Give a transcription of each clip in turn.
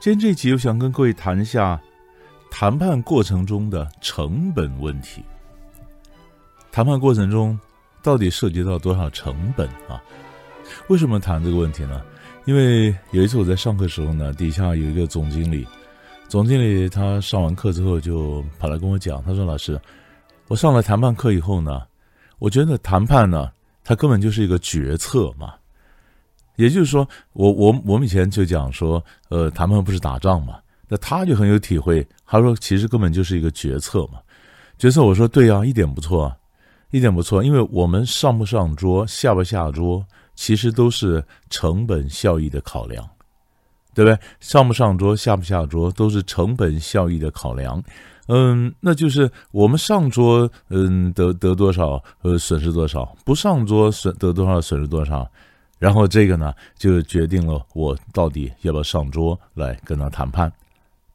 今天这一集，我想跟各位谈一下谈判过程中的成本问题。谈判过程中到底涉及到多少成本啊？为什么谈这个问题呢？因为有一次我在上课的时候呢，底下有一个总经理，总经理他上完课之后就跑来跟我讲，他说：“老师，我上了谈判课以后呢，我觉得谈判呢，它根本就是一个决策嘛。”也就是说，我我我们以前就讲说，呃，谈判不是打仗嘛？那他就很有体会，他说其实根本就是一个决策嘛。决策，我说对啊，一点不错啊，一点不错，因为我们上不上桌、下不下桌，其实都是成本效益的考量，对不对？上不上桌、下不下桌，都是成本效益的考量。嗯，那就是我们上桌，嗯，得得多少，呃，损失多少；不上桌，损得多少，损失多少。然后这个呢，就决定了我到底要不要上桌来跟他谈判，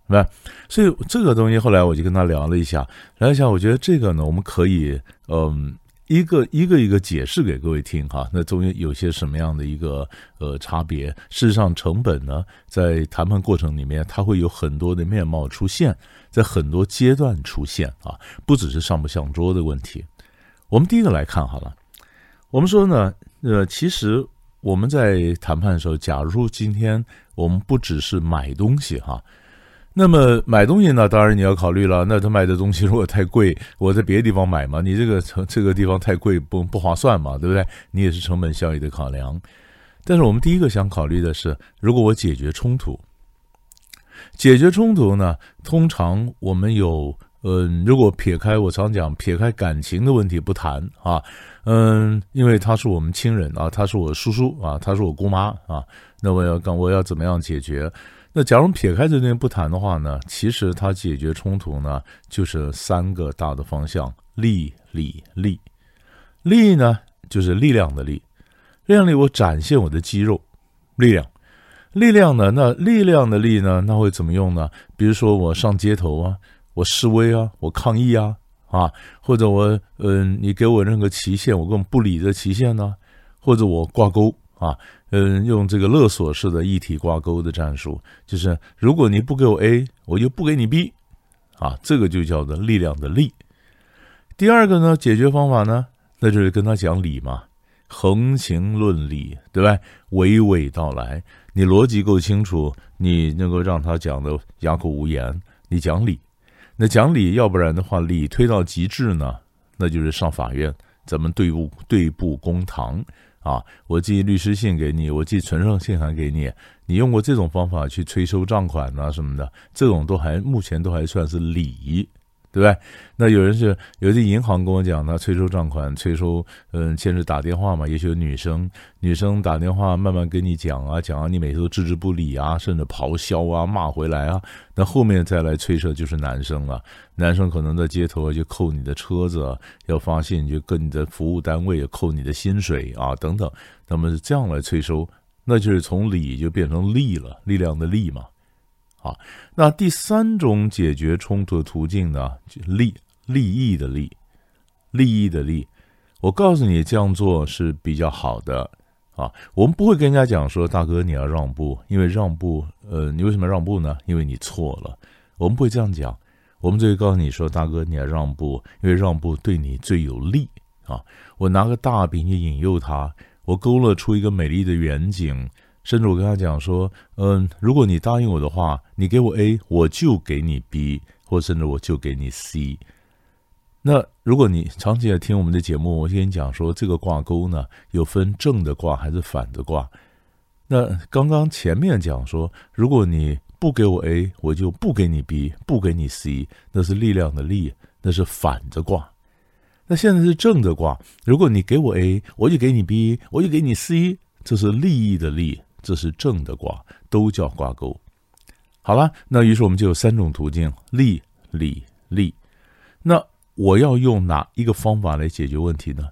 是吧？所以这个东西后来我就跟他聊了一下，聊一下，我觉得这个呢，我们可以嗯，一个一个一个解释给各位听哈。那中间有些什么样的一个呃差别？事实上，成本呢，在谈判过程里面，它会有很多的面貌出现，在很多阶段出现啊，不只是上不上桌的问题。我们第一个来看好了，我们说呢，呃，其实。我们在谈判的时候，假如说今天我们不只是买东西哈，那么买东西呢，当然你要考虑了。那他卖的东西如果太贵，我在别的地方买嘛，你这个这个地方太贵，不不划算嘛，对不对？你也是成本效益的考量。但是我们第一个想考虑的是，如果我解决冲突，解决冲突呢，通常我们有。嗯，如果撇开我常讲撇开感情的问题不谈啊，嗯，因为他是我们亲人啊，他是我叔叔啊，他是我姑妈啊，那我要干我要怎么样解决？那假如撇开这些不谈的话呢，其实他解决冲突呢，就是三个大的方向：力、力、力。力呢，就是力量的力，力量力，我展现我的肌肉力量，力量呢，那力量的力呢，那会怎么用呢？比如说我上街头啊。我示威啊，我抗议啊，啊，或者我，嗯，你给我任何期限，我根本不理这期限呢，或者我挂钩啊，嗯，用这个勒索式的一体挂钩的战术，就是如果你不给我 A，我就不给你 B，啊，这个就叫做力量的力。第二个呢，解决方法呢，那就是跟他讲理嘛，横行论理，对吧？娓娓道来，你逻辑够清楚，你能够让他讲的哑口无言，你讲理。那讲理，要不然的话，理推到极致呢，那就是上法院，咱们对簿对簿公堂啊！我寄律师信给你，我寄存上信函给你，你用过这种方法去催收账款啊什么的，这种都还目前都还算是理。对不对？那有人是有的银行跟我讲他，催收账款，催收，嗯，先是打电话嘛，也许有女生，女生打电话慢慢跟你讲啊，讲啊，你每次都置之不理啊，甚至咆哮啊，骂回来啊，那后面再来催收就是男生了，男生可能在街头就扣你的车子，要发现就跟你的服务单位扣你的薪水啊等等，那么是这样来催收，那就是从理就变成力了，力量的力嘛。啊，那第三种解决冲突的途径呢？利利益的利，利益的利。我告诉你，这样做是比较好的啊。我们不会跟人家讲说，大哥你要让步，因为让步，呃，你为什么要让步呢？因为你错了。我们不会这样讲，我们只会告诉你说，大哥你要让步，因为让步对你最有利啊。我拿个大饼去引诱他，我勾勒出一个美丽的远景。甚至我跟他讲说，嗯，如果你答应我的话，你给我 A，我就给你 B，或甚至我就给你 C。那如果你长期来听我们的节目，我跟你讲说，这个挂钩呢，有分正的挂还是反的挂。那刚刚前面讲说，如果你不给我 A，我就不给你 B，不给你 C，那是力量的力，那是反着挂。那现在是正的挂，如果你给我 A，我就给你 B，我就给你 C，这是利益的利。这是正的卦，都叫挂钩。好了，那于是我们就有三种途径：利、理、利。那我要用哪一个方法来解决问题呢？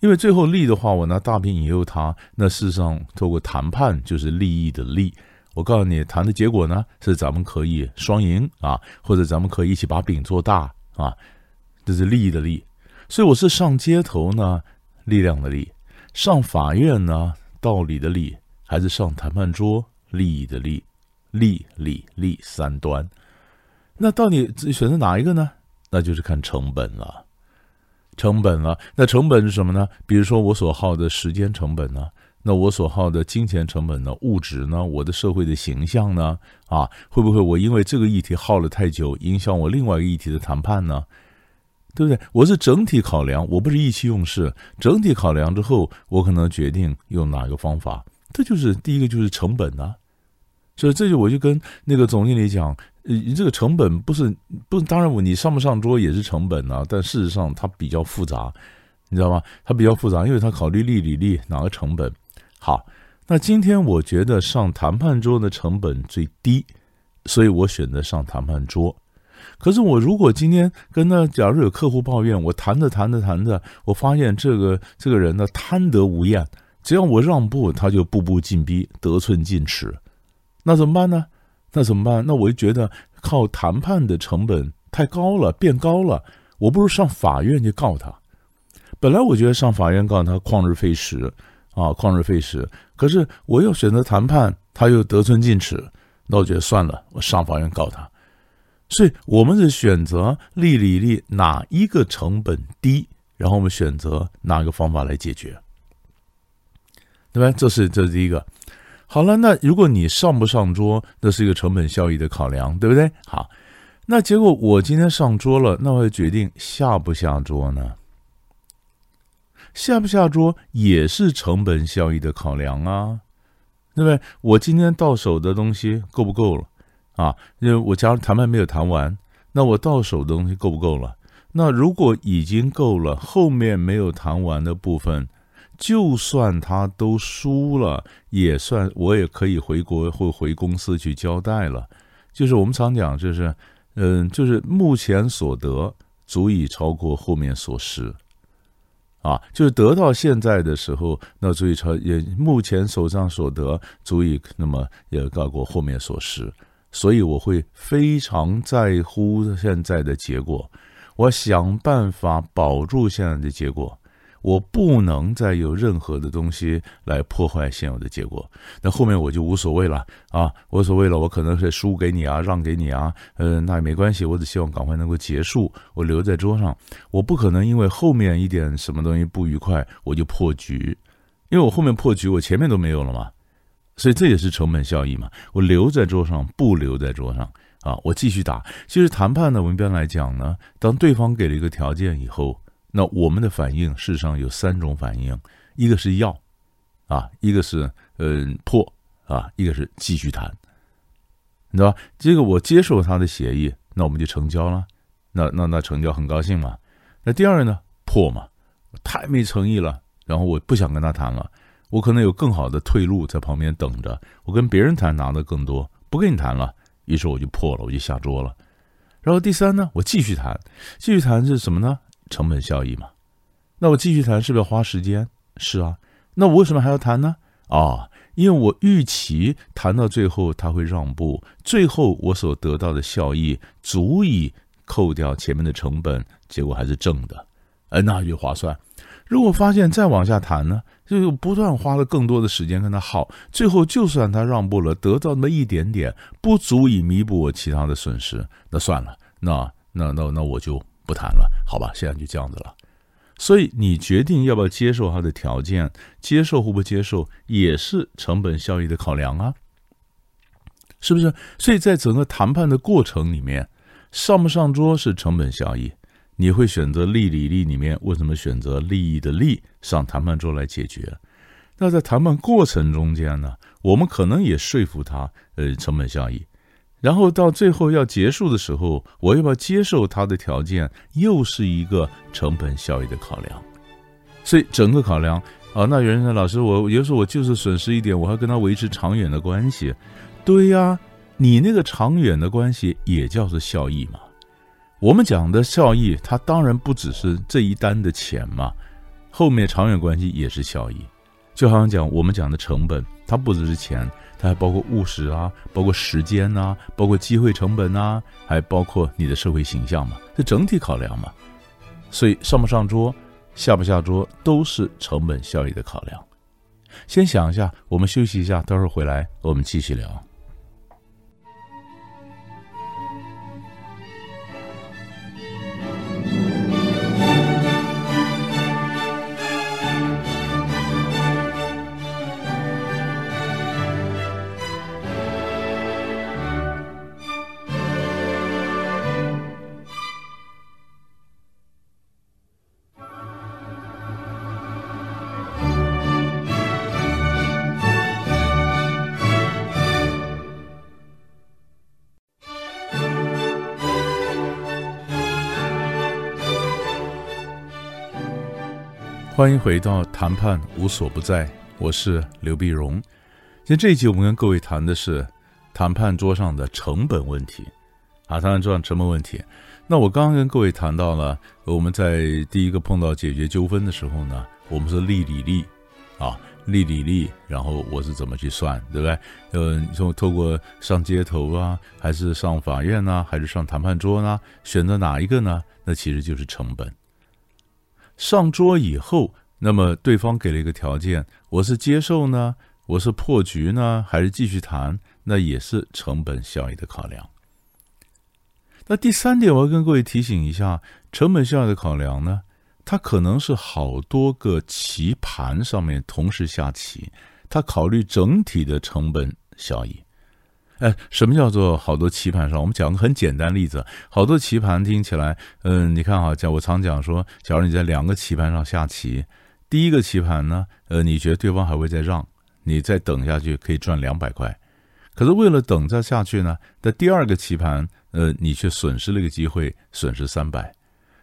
因为最后利的话，我拿大饼引诱他，那事实上透过谈判就是利益的利。我告诉你，谈的结果呢是咱们可以双赢啊，或者咱们可以一起把饼做大啊，这是利益的利。所以我是上街头呢，力量的力；上法院呢，道理的理；还是上谈判桌，利益的利。利、理、利三端。那到底选择哪一个呢？那就是看成本了。成本了，那成本是什么呢？比如说我所耗的时间成本呢？那我所耗的金钱成本呢？物质呢？我的社会的形象呢？啊，会不会我因为这个议题耗了太久，影响我另外一个议题的谈判呢？对不对？我是整体考量，我不是意气用事。整体考量之后，我可能决定用哪个方法。这就是第一个，就是成本呢。所以这就我就跟那个总经理讲。呃，这个成本不是不，当然我你上不上桌也是成本啊，但事实上它比较复杂，你知道吗？它比较复杂，因为它考虑利、理、利哪个成本。好，那今天我觉得上谈判桌的成本最低，所以我选择上谈判桌。可是我如果今天跟那假如有客户抱怨，我谈着谈着谈着，我发现这个这个人呢贪得无厌，只要我让步，他就步步进逼，得寸进尺，那怎么办呢？那怎么办？那我就觉得靠谈判的成本太高了，变高了。我不如上法院去告他。本来我觉得上法院告他旷日费时啊，旷日费时。可是我又选择谈判，他又得寸进尺，那我觉得算了，我上法院告他。所以我们是选择利、理、利哪一个成本低，然后我们选择哪个方法来解决，对吧？这是这是第一个。好了，那如果你上不上桌，那是一个成本效益的考量，对不对？好，那结果我今天上桌了，那我决定下不下桌呢？下不下桌也是成本效益的考量啊，对不对？我今天到手的东西够不够了啊？因为我假如谈判没有谈完，那我到手的东西够不够了？那如果已经够了，后面没有谈完的部分。就算他都输了，也算我也可以回国或回公司去交代了。就是我们常讲，就是嗯，就是目前所得足以超过后面所失，啊，就是得到现在的时候，那足以超也目前手上所得足以那么也高过后面所失，所以我会非常在乎现在的结果，我想办法保住现在的结果。我不能再有任何的东西来破坏现有的结果，那后面我就无所谓了啊，无所谓了。我可能是输给你啊，让给你啊，呃，那也没关系。我只希望赶快能够结束，我留在桌上。我不可能因为后面一点什么东西不愉快，我就破局，因为我后面破局，我前面都没有了嘛。所以这也是成本效益嘛。我留在桌上，不留在桌上啊，我继续打。其实谈判呢，文边来讲呢，当对方给了一个条件以后。那我们的反应事实上有三种反应，一个是要，啊，一个是嗯、破，啊，一个是继续谈，你知道吧？这个我接受他的协议，那我们就成交了，那那那成交很高兴嘛。那第二呢，破嘛，太没诚意了，然后我不想跟他谈了，我可能有更好的退路在旁边等着，我跟别人谈拿的更多，不跟你谈了，于是我就破了，我就下桌了。然后第三呢，我继续谈，继续谈是什么呢？成本效益嘛，那我继续谈是不是要花时间？是啊，那我为什么还要谈呢？啊、哦，因为我预期谈到最后他会让步，最后我所得到的效益足以扣掉前面的成本，结果还是正的，哎，那就划算。如果发现再往下谈呢，就不断花了更多的时间跟他耗，最后就算他让步了，得到那么一点点，不足以弥补我其他的损失，那算了，那那那那我就。不谈了，好吧，现在就这样子了。所以你决定要不要接受他的条件，接受或不接受，也是成本效益的考量啊，是不是？所以在整个谈判的过程里面，上不上桌是成本效益，你会选择利、理、利里面，为什么选择利益的利上谈判桌来解决？那在谈判过程中间呢，我们可能也说服他，呃，成本效益。然后到最后要结束的时候，我要不要接受他的条件，又是一个成本效益的考量。所以整个考量啊，那有人说老师，我有时候我就是损失一点，我还跟他维持长远的关系。对呀，你那个长远的关系也叫做效益嘛。我们讲的效益，它当然不只是这一单的钱嘛，后面长远关系也是效益。就好像讲我们讲的成本，它不只是钱，它还包括务实啊，包括时间呐、包括机会成本呐、还包括你的社会形象嘛，这整体考量嘛。所以上不上桌，下不下桌，都是成本效益的考量。先想一下，我们休息一下，待会儿回来我们继续聊。欢迎回到谈判无所不在，我是刘碧荣。今天这一集我们跟各位谈的是谈判桌上的成本问题啊，谈判桌上成本问题。那我刚刚跟各位谈到了，我们在第一个碰到解决纠纷的时候呢，我们是利里利啊，利里利，然后我是怎么去算，对不对？呃，你说透过上街头啊，还是上法院呢，还是上谈判桌呢？选择哪一个呢？那其实就是成本。上桌以后，那么对方给了一个条件，我是接受呢，我是破局呢，还是继续谈？那也是成本效益的考量。那第三点，我要跟各位提醒一下，成本效益的考量呢，它可能是好多个棋盘上面同时下棋，它考虑整体的成本效益。哎，什么叫做好多棋盘上？我们讲个很简单例子，好多棋盘听起来，嗯，你看哈，讲我常讲说，假如你在两个棋盘上下棋，第一个棋盘呢，呃，你觉得对方还会再让，你再等下去可以赚两百块，可是为了等再下去呢，在第二个棋盘，呃，你却损失了一个机会，损失三百。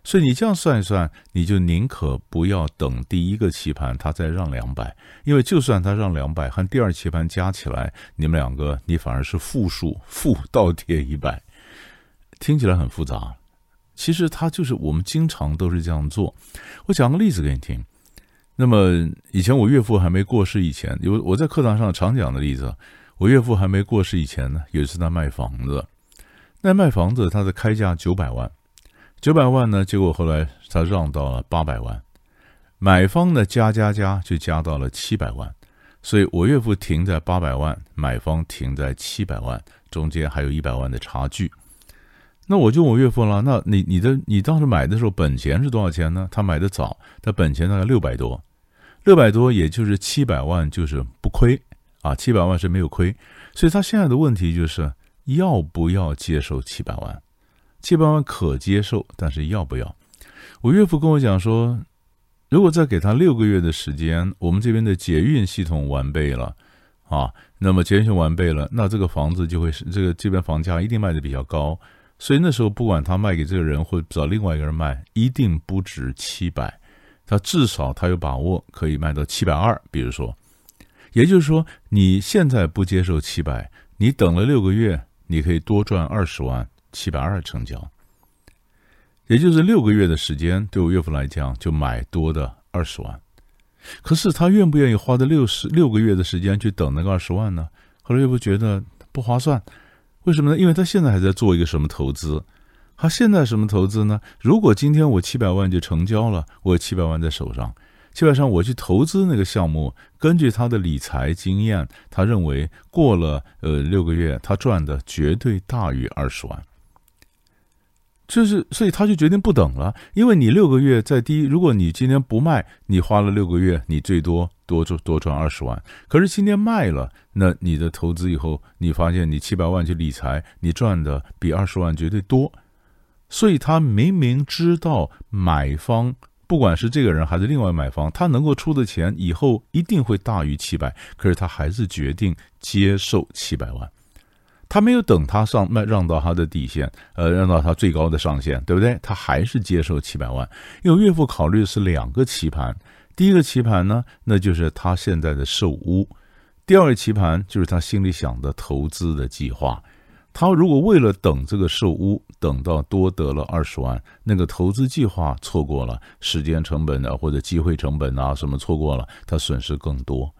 所以你这样算一算，你就宁可不要等第一个棋盘他再让两百，因为就算他让两百和第二棋盘加起来，你们两个你反而是负数，负倒贴一百，听起来很复杂。其实他就是我们经常都是这样做。我讲个例子给你听。那么以前我岳父还没过世以前，有我在课堂上常讲的例子，我岳父还没过世以前呢，有一次他卖房子，那卖房子他的开价九百万。九百万呢？结果后来他让到了八百万，买方呢加加加就加到了七百万，所以我岳父停在八百万，买方停在七百万，中间还有一百万的差距。那我就问我岳父了，那你你的你当时买的时候本钱是多少钱呢？他买的早，他本钱大概六百多，六百多也就是七百万，就是不亏啊，七百万是没有亏，所以他现在的问题就是要不要接受七百万？七百万可接受，但是要不要？我岳父跟我讲说，如果再给他六个月的时间，我们这边的捷运系统完备了啊，那么捷运完备了，那这个房子就会是这个这边房价一定卖的比较高，所以那时候不管他卖给这个人或者找另外一个人卖，一定不止七百，他至少他有把握可以卖到七百二，比如说，也就是说你现在不接受七百，你等了六个月，你可以多赚二十万。七百二成交，也就是六个月的时间，对我岳父来讲就买多的二十万。可是他愿不愿意花这六十六个月的时间去等那个二十万呢？后来岳父觉得不划算，为什么呢？因为他现在还在做一个什么投资？他现在什么投资呢？如果今天我七百万就成交了，我有七百万在手上。基本上我去投资那个项目，根据他的理财经验，他认为过了呃六个月，他赚的绝对大于二十万。就是，所以他就决定不等了，因为你六个月在第一，如果你今天不卖，你花了六个月，你最多多赚多赚二十万。可是今天卖了，那你的投资以后，你发现你七百万去理财，你赚的比二十万绝对多。所以他明明知道买方，不管是这个人还是另外买方，他能够出的钱以后一定会大于七百，可是他还是决定接受七百万。他没有等他上卖让到他的底线，呃，让到他最高的上限，对不对？他还是接受七百万，因为岳父考虑的是两个棋盘，第一个棋盘呢，那就是他现在的售屋；第二个棋盘就是他心里想的投资的计划。他如果为了等这个售屋，等到多得了二十万，那个投资计划错过了，时间成本啊，或者机会成本啊，什么错过了，他损失更多。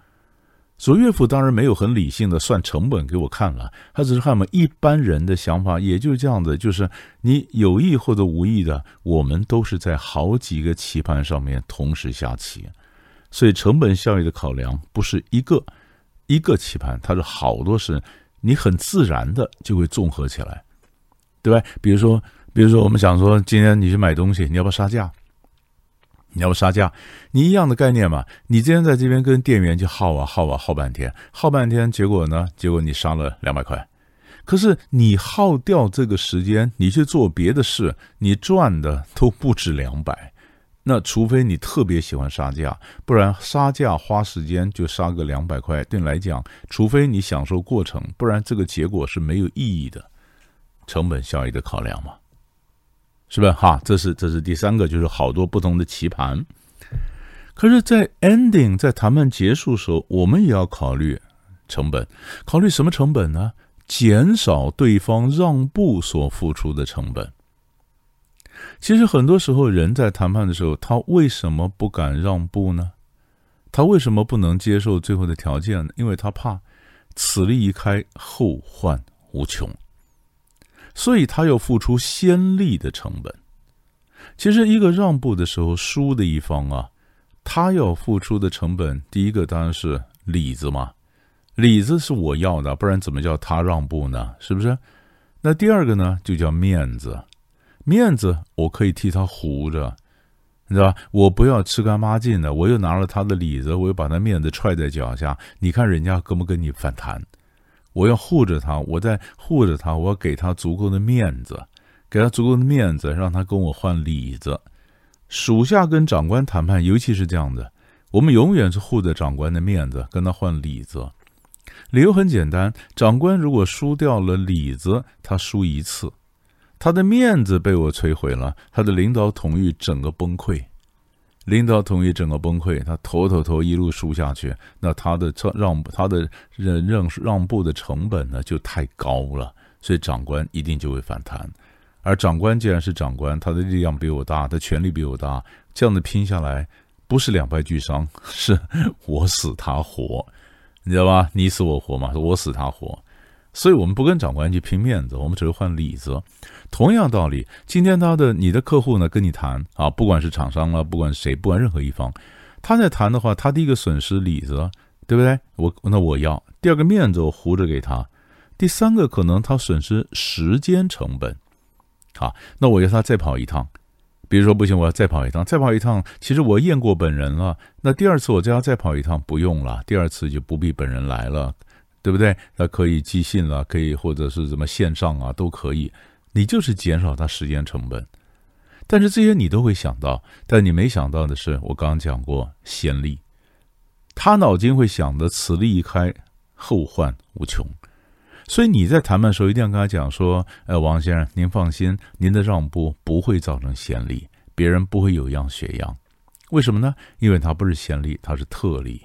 所以岳父当然没有很理性的算成本给我看了，他只是看我们一般人的想法，也就是这样的，就是你有意或者无意的，我们都是在好几个棋盘上面同时下棋，所以成本效益的考量不是一个一个棋盘，它是好多是。你很自然的就会综合起来，对吧？比如说，比如说，我们想说，今天你去买东西，你要不要杀价？你要不杀价？你一样的概念嘛。你今天在这边跟店员就耗啊耗啊耗半天，耗半天，结果呢？结果你杀了两百块。可是你耗掉这个时间，你去做别的事，你赚的都不止两百。那除非你特别喜欢杀价，不然杀价花时间就杀个两百块，对你来讲，除非你享受过程，不然这个结果是没有意义的，成本效益的考量嘛，是吧？哈，这是这是第三个，就是好多不同的棋盘。可是，在 ending 在谈判结束时候，我们也要考虑成本，考虑什么成本呢？减少对方让步所付出的成本。其实很多时候，人在谈判的时候，他为什么不敢让步呢？他为什么不能接受最后的条件呢？因为他怕此利一开，后患无穷，所以他要付出先利的成本。其实，一个让步的时候，输的一方啊，他要付出的成本，第一个当然是里子嘛，里子是我要的，不然怎么叫他让步呢？是不是？那第二个呢，就叫面子。面子我可以替他糊着，你知道吧？我不要吃干抹净的，我又拿了他的里子，我又把他面子踹在脚下。你看人家跟不跟你反弹？我要护着他，我在护着他，我要给他足够的面子，给他足够的面子，让他跟我换里子。属下跟长官谈判，尤其是这样的，我们永远是护着长官的面子，跟他换里子。理由很简单，长官如果输掉了里子，他输一次。他的面子被我摧毁了，他的领导统御整个崩溃，领导统御整个崩溃，他头头头一路输下去，那他的让他的忍让让步的成本呢就太高了，所以长官一定就会反弹。而长官既然是长官，他的力量比我大，他权力比我大，这样的拼下来不是两败俱伤，是我死他活，你知道吧？你死我活嘛，我死他活。所以我们不跟长官去拼面子，我们只会换里子。同样道理，今天他的你的客户呢跟你谈啊，不管是厂商啊，不管谁，不管任何一方，他在谈的话，他第一个损失里子，对不对？我那我要第二个面子，我糊着给他。第三个可能他损失时间成本，好，那我要他再跑一趟。比如说不行，我要再跑一趟，再跑一趟，其实我验过本人了。那第二次我叫他再跑一趟，不用了，第二次就不必本人来了。对不对？他可以寄信了，可以或者是什么线上啊，都可以。你就是减少他时间成本，但是这些你都会想到，但你没想到的是，我刚刚讲过先例，他脑筋会想的此利一开，后患无穷。所以你在谈判的时候一定要跟他讲说：“呃，王先生，您放心，您的让步不会造成先例，别人不会有样学样。为什么呢？因为他不是先例，他是特例，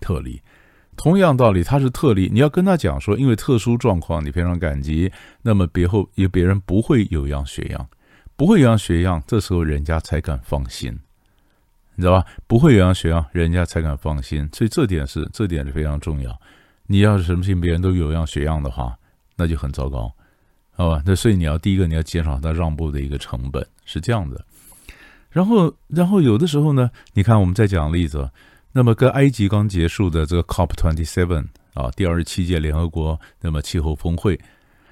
特例。”同样道理，他是特例，你要跟他讲说，因为特殊状况，你非常感激，那么别后，因为别人不会有样学样，不会有样学样，这时候人家才敢放心，你知道吧？不会有样学样，人家才敢放心，所以这点是这点是非常重要。你要是什么事情别人都有样学样的话，那就很糟糕，好吧？那所以你要第一个你要减少他让步的一个成本，是这样的。然后，然后有的时候呢，你看我们再讲例子。那么，跟埃及刚结束的这个 COP twenty seven 啊，第二十七届联合国那么气候峰会，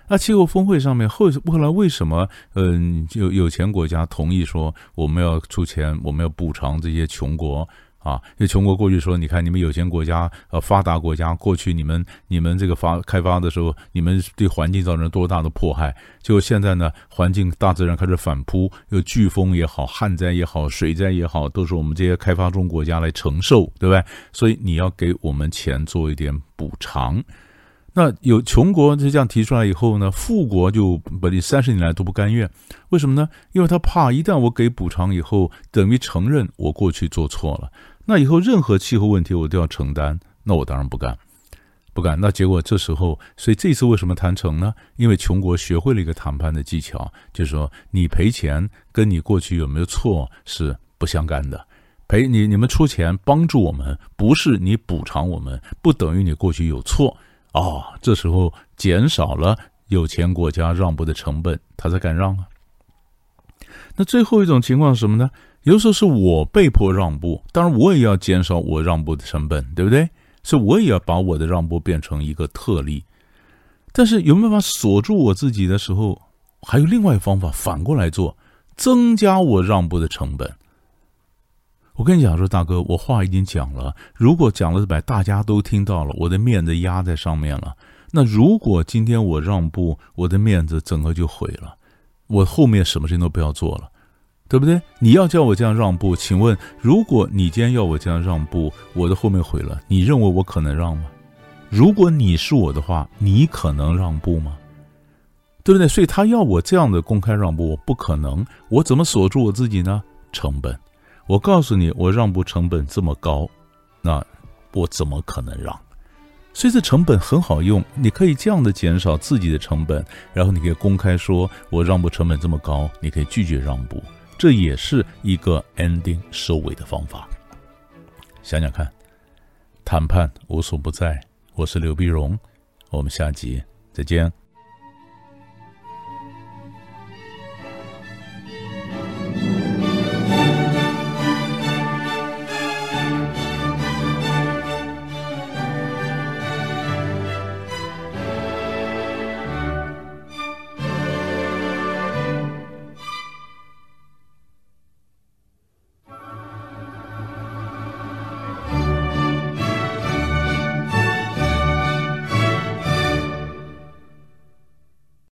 那气候峰会上面后后来为什么嗯，有有钱国家同意说我们要出钱，我们要补偿这些穷国？啊，因为穷国过去说，你看你们有钱国家，呃，发达国家过去你们你们这个发开发的时候，你们对环境造成多大的迫害？就现在呢，环境大自然开始反扑，有飓风也好，旱灾也好，水灾也好，都是我们这些开发中国家来承受，对不对？所以你要给我们钱做一点补偿。那有穷国就这样提出来以后呢，富国就把这三十年来都不甘愿，为什么呢？因为他怕一旦我给补偿以后，等于承认我过去做错了，那以后任何气候问题我都要承担，那我当然不干。不干。那结果这时候，所以这次为什么谈成呢？因为穷国学会了一个谈判的技巧，就是说你赔钱跟你过去有没有错是不相干的。赔你你们出钱帮助我们，不是你补偿我们，不等于你过去有错啊、这时候减少了有钱国家让步的成本，他才敢让啊。那最后一种情况是什么呢？有时候是我被迫让步，当然我也要减少我让步的成本，对不对？所以我也要把我的让步变成一个特例。但是有没有办法锁住我自己的时候，还有另外一个方法，反过来做，增加我让步的成本。我跟你讲说，大哥，我话已经讲了，如果讲了把大家都听到了，我的面子压在上面了。那如果今天我让步，我的面子整个就毁了，我后面什么事情都不要做了。对不对？你要叫我这样让步，请问，如果你今天要我这样让步，我的后面毁了，你认为我可能让吗？如果你是我的话，你可能让步吗？对不对？所以他要我这样的公开让步，我不可能。我怎么锁住我自己呢？成本。我告诉你，我让步成本这么高，那我怎么可能让？所以这成本很好用，你可以这样的减少自己的成本，然后你可以公开说，我让步成本这么高，你可以拒绝让步。这也是一个 ending 收尾的方法。想想看，谈判无所不在。我是刘碧荣，我们下集再见。